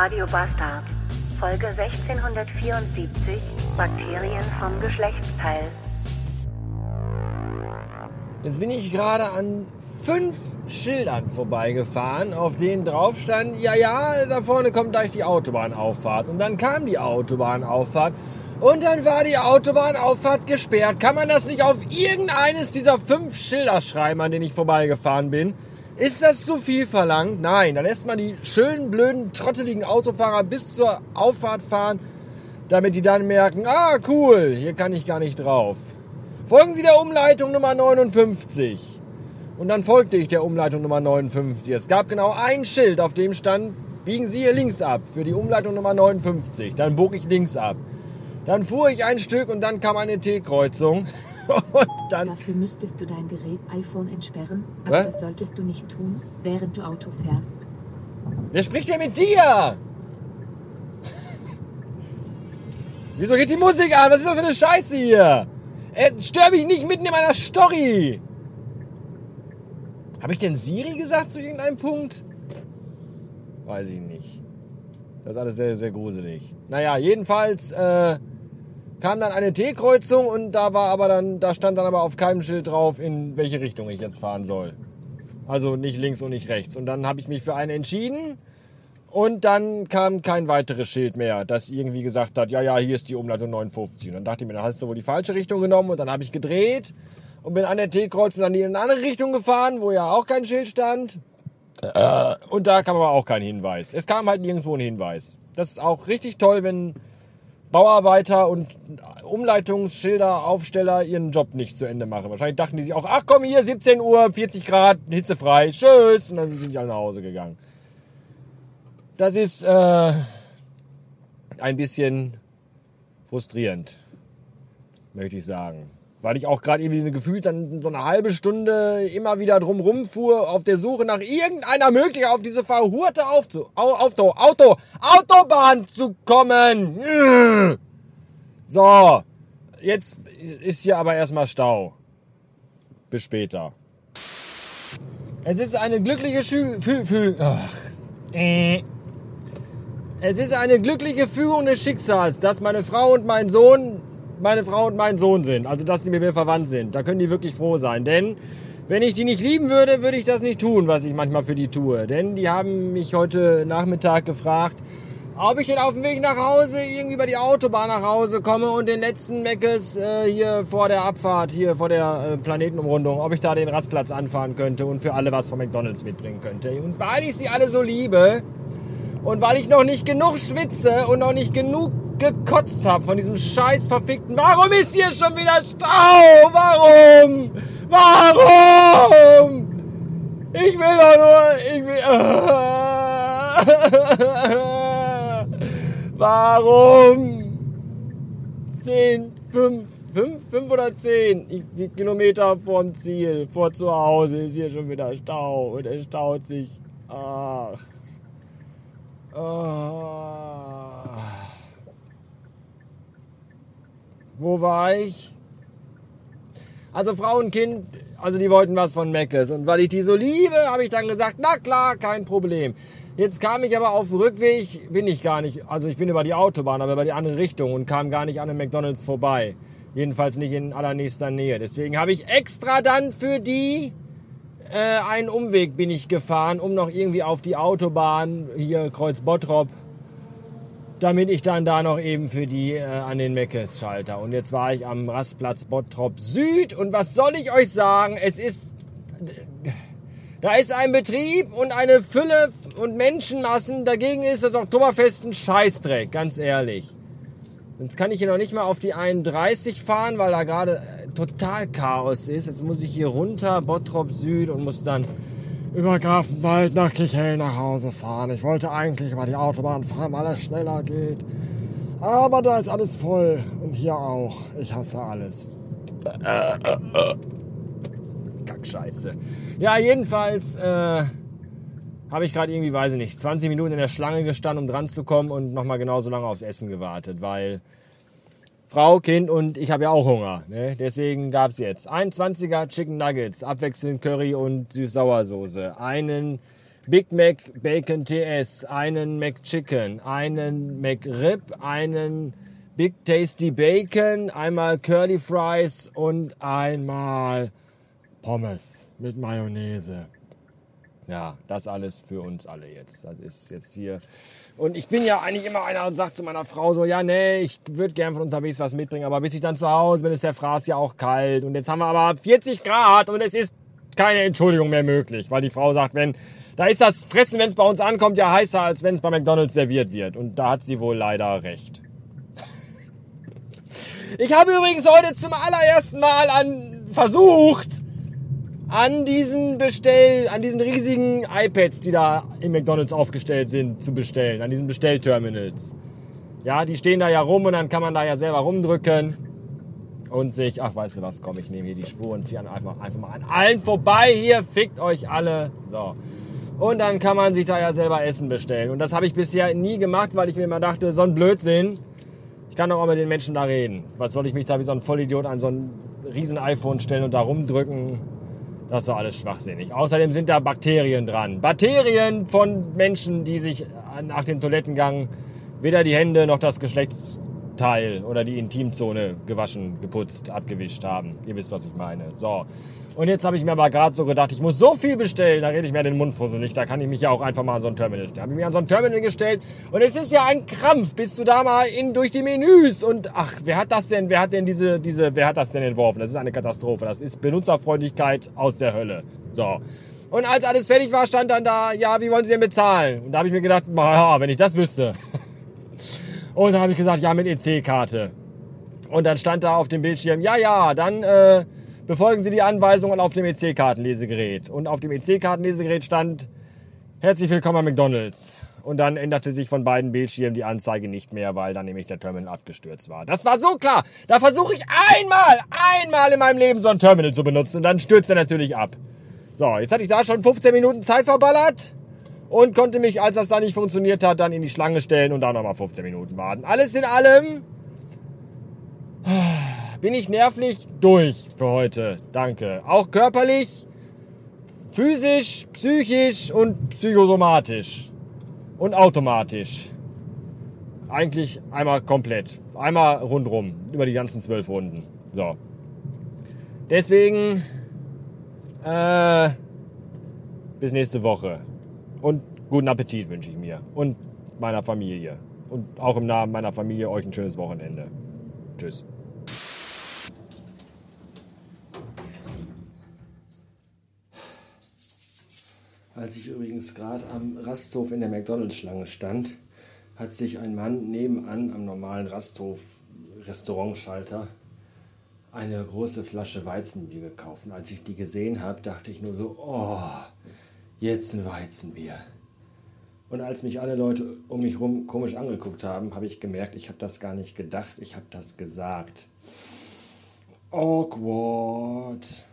Radio Bastard. Folge 1674. Bakterien vom Geschlechtsteil. Jetzt bin ich gerade an fünf Schildern vorbeigefahren, auf denen drauf stand, ja, ja, da vorne kommt gleich die Autobahnauffahrt. Und dann kam die Autobahnauffahrt und dann war die Autobahnauffahrt gesperrt. Kann man das nicht auf irgendeines dieser fünf Schilder schreiben, an denen ich vorbeigefahren bin? Ist das zu viel verlangt? Nein, dann lässt man die schönen, blöden, trotteligen Autofahrer bis zur Auffahrt fahren, damit die dann merken, ah, cool, hier kann ich gar nicht drauf. Folgen Sie der Umleitung Nummer 59. Und dann folgte ich der Umleitung Nummer 59. Es gab genau ein Schild, auf dem stand, biegen Sie hier links ab für die Umleitung Nummer 59. Dann bog ich links ab. Dann fuhr ich ein Stück und dann kam eine T-Kreuzung. Und dann. Dafür müsstest du dein Gerät iPhone entsperren, aber Was? das solltest du nicht tun, während du Auto fährst. Wer spricht denn mit dir? Wieso geht die Musik an? Was ist das für eine Scheiße hier? Äh, stör mich nicht mitten in meiner Story. Habe ich denn Siri gesagt zu irgendeinem Punkt? Weiß ich nicht. Das ist alles sehr, sehr gruselig. Naja, jedenfalls äh, kam dann eine T-Kreuzung und da war aber dann, da stand dann aber auf keinem Schild drauf, in welche Richtung ich jetzt fahren soll. Also nicht links und nicht rechts. Und dann habe ich mich für eine entschieden. Und dann kam kein weiteres Schild mehr, das irgendwie gesagt hat, ja, ja, hier ist die Umleitung 59. Und dann dachte ich mir, dann hast du wohl die falsche Richtung genommen. Und dann habe ich gedreht und bin an der T-Kreuzung dann in eine andere Richtung gefahren, wo ja auch kein Schild stand. Und da kam aber auch kein Hinweis. Es kam halt nirgendwo ein Hinweis. Das ist auch richtig toll, wenn Bauarbeiter und Umleitungsschilder, Aufsteller ihren Job nicht zu Ende machen. Wahrscheinlich dachten die sich auch, ach komm hier, 17 Uhr, 40 Grad, hitzefrei, tschüss. Und dann sind die alle nach Hause gegangen. Das ist äh, ein bisschen frustrierend, möchte ich sagen. Weil ich auch gerade irgendwie gefühlt dann so eine halbe Stunde immer wieder drum rumfuhr, auf der Suche nach irgendeiner Möglichkeit auf diese verhurte Aufzu Au Auto, Auto, Autobahn zu kommen. So, jetzt ist hier aber erstmal Stau. Bis später. Es ist eine glückliche Schü Fü Fü Ach. Es ist eine glückliche Fügung des Schicksals, dass meine Frau und mein Sohn meine Frau und mein Sohn sind. Also, dass sie mit mir verwandt sind. Da können die wirklich froh sein. Denn wenn ich die nicht lieben würde, würde ich das nicht tun, was ich manchmal für die tue. Denn die haben mich heute Nachmittag gefragt, ob ich denn auf dem Weg nach Hause irgendwie über die Autobahn nach Hause komme und den letzten Meckes äh, hier vor der Abfahrt, hier vor der äh, Planetenumrundung, ob ich da den Rastplatz anfahren könnte und für alle was von McDonalds mitbringen könnte. Und weil ich sie alle so liebe und weil ich noch nicht genug schwitze und noch nicht genug gekotzt habe von diesem scheiß verfickten. Warum ist hier schon wieder Stau? Warum? Warum? Ich will doch nur. Ich will. Warum? 10, 5, 5, 5 oder 10 ich, Kilometer vorm Ziel, vor zu Hause ist hier schon wieder Stau und es staut sich. Ach. Ah. Wo war ich? Also Frau und Kind, also die wollten was von Meckes. Und weil ich die so liebe, habe ich dann gesagt, na klar, kein Problem. Jetzt kam ich aber auf dem Rückweg, bin ich gar nicht, also ich bin über die Autobahn, aber über die andere Richtung und kam gar nicht an einem McDonalds vorbei. Jedenfalls nicht in allernächster Nähe. Deswegen habe ich extra dann für die äh, einen Umweg bin ich gefahren, um noch irgendwie auf die Autobahn, hier Kreuz Bottrop, damit ich dann da noch eben für die äh, an den Meckes schalter. Und jetzt war ich am Rastplatz Bottrop Süd und was soll ich euch sagen? Es ist, da ist ein Betrieb und eine Fülle und Menschenmassen. Dagegen ist das Oktoberfest ein Scheißdreck, ganz ehrlich. Jetzt kann ich hier noch nicht mal auf die 31 fahren, weil da gerade äh, total Chaos ist. Jetzt muss ich hier runter, Bottrop Süd und muss dann über Grafenwald nach Kichel nach Hause fahren. Ich wollte eigentlich über die Autobahn fahren, weil es schneller geht. Aber da ist alles voll. Und hier auch. Ich hasse alles. Kackscheiße. Ja, jedenfalls äh, habe ich gerade irgendwie, weiß ich nicht, 20 Minuten in der Schlange gestanden, um dran zu kommen und nochmal genauso lange aufs Essen gewartet, weil Frau, Kind und ich habe ja auch Hunger. Ne? Deswegen gab es jetzt ein 20er Chicken Nuggets, abwechselnd Curry und Süß-Sauersoße, einen Big Mac Bacon TS, einen McChicken, einen McRib, einen Big Tasty Bacon, einmal Curly Fries und einmal Pommes mit Mayonnaise. Ja, das alles für uns alle jetzt. Das ist jetzt hier. Und ich bin ja eigentlich immer einer und sagt zu meiner Frau so, ja, nee, ich würde gern von unterwegs was mitbringen, aber bis ich dann zu Hause bin, ist der Fraß ja auch kalt. Und jetzt haben wir aber 40 Grad und es ist keine Entschuldigung mehr möglich, weil die Frau sagt, wenn, da ist das Fressen, wenn es bei uns ankommt, ja heißer, als wenn es bei McDonalds serviert wird. Und da hat sie wohl leider recht. Ich habe übrigens heute zum allerersten Mal an versucht, an diesen Bestell, an diesen riesigen iPads, die da im McDonalds aufgestellt sind, zu bestellen, an diesen Bestellterminals. Ja, die stehen da ja rum und dann kann man da ja selber rumdrücken und sich, ach, weißt du was, komm, ich nehme hier die Spur und ziehe einfach, einfach mal an allen vorbei hier, fickt euch alle. So. Und dann kann man sich da ja selber Essen bestellen. Und das habe ich bisher nie gemacht, weil ich mir immer dachte, so ein Blödsinn. Ich kann doch auch mit den Menschen da reden. Was soll ich mich da wie so ein Vollidiot an so ein riesen iPhone stellen und da rumdrücken? Das ist doch alles schwachsinnig. Außerdem sind da Bakterien dran. Bakterien von Menschen, die sich nach dem Toilettengang weder die Hände noch das Geschlechtsteil oder die Intimzone gewaschen, geputzt, abgewischt haben. Ihr wisst, was ich meine. So. Und jetzt habe ich mir aber gerade so gedacht, ich muss so viel bestellen, da rede ich mir den Mund fusselig. Da kann ich mich ja auch einfach mal an so ein Terminal stellen. Da habe ich mich an so ein Terminal gestellt und es ist ja ein Krampf, bist du da mal in, durch die Menüs und ach, wer hat das denn, wer hat denn diese, diese, wer hat das denn entworfen? Das ist eine Katastrophe. Das ist Benutzerfreundlichkeit aus der Hölle. So. Und als alles fertig war, stand dann da, ja, wie wollen Sie denn bezahlen? Und da habe ich mir gedacht, ja, wenn ich das wüsste. Und dann habe ich gesagt, ja, mit EC-Karte. Und dann stand da auf dem Bildschirm, ja, ja, dann äh, befolgen Sie die Anweisungen auf dem EC-Kartenlesegerät. Und auf dem EC-Kartenlesegerät stand, herzlich willkommen bei McDonalds. Und dann änderte sich von beiden Bildschirmen die Anzeige nicht mehr, weil dann nämlich der Terminal abgestürzt war. Das war so klar. Da versuche ich einmal, einmal in meinem Leben so ein Terminal zu benutzen und dann stürzt er natürlich ab. So, jetzt hatte ich da schon 15 Minuten Zeit verballert und konnte mich, als das dann nicht funktioniert hat, dann in die Schlange stellen und da nochmal 15 Minuten warten. Alles in allem bin ich nervlich durch für heute. Danke. Auch körperlich, physisch, psychisch und psychosomatisch. Und automatisch. Eigentlich einmal komplett. Einmal rundrum. Über die ganzen zwölf Runden. So. Deswegen, äh, bis nächste Woche. Und guten Appetit wünsche ich mir. Und meiner Familie. Und auch im Namen meiner Familie euch ein schönes Wochenende. Tschüss. Als ich übrigens gerade am Rasthof in der McDonalds-Schlange stand, hat sich ein Mann nebenan am normalen Rasthof Restaurantschalter eine große Flasche Weizenbier gekauft. Und als ich die gesehen habe, dachte ich nur so, oh, jetzt ein Weizenbier. Und als mich alle Leute um mich herum komisch angeguckt haben, habe ich gemerkt, ich habe das gar nicht gedacht, ich habe das gesagt. Awkward.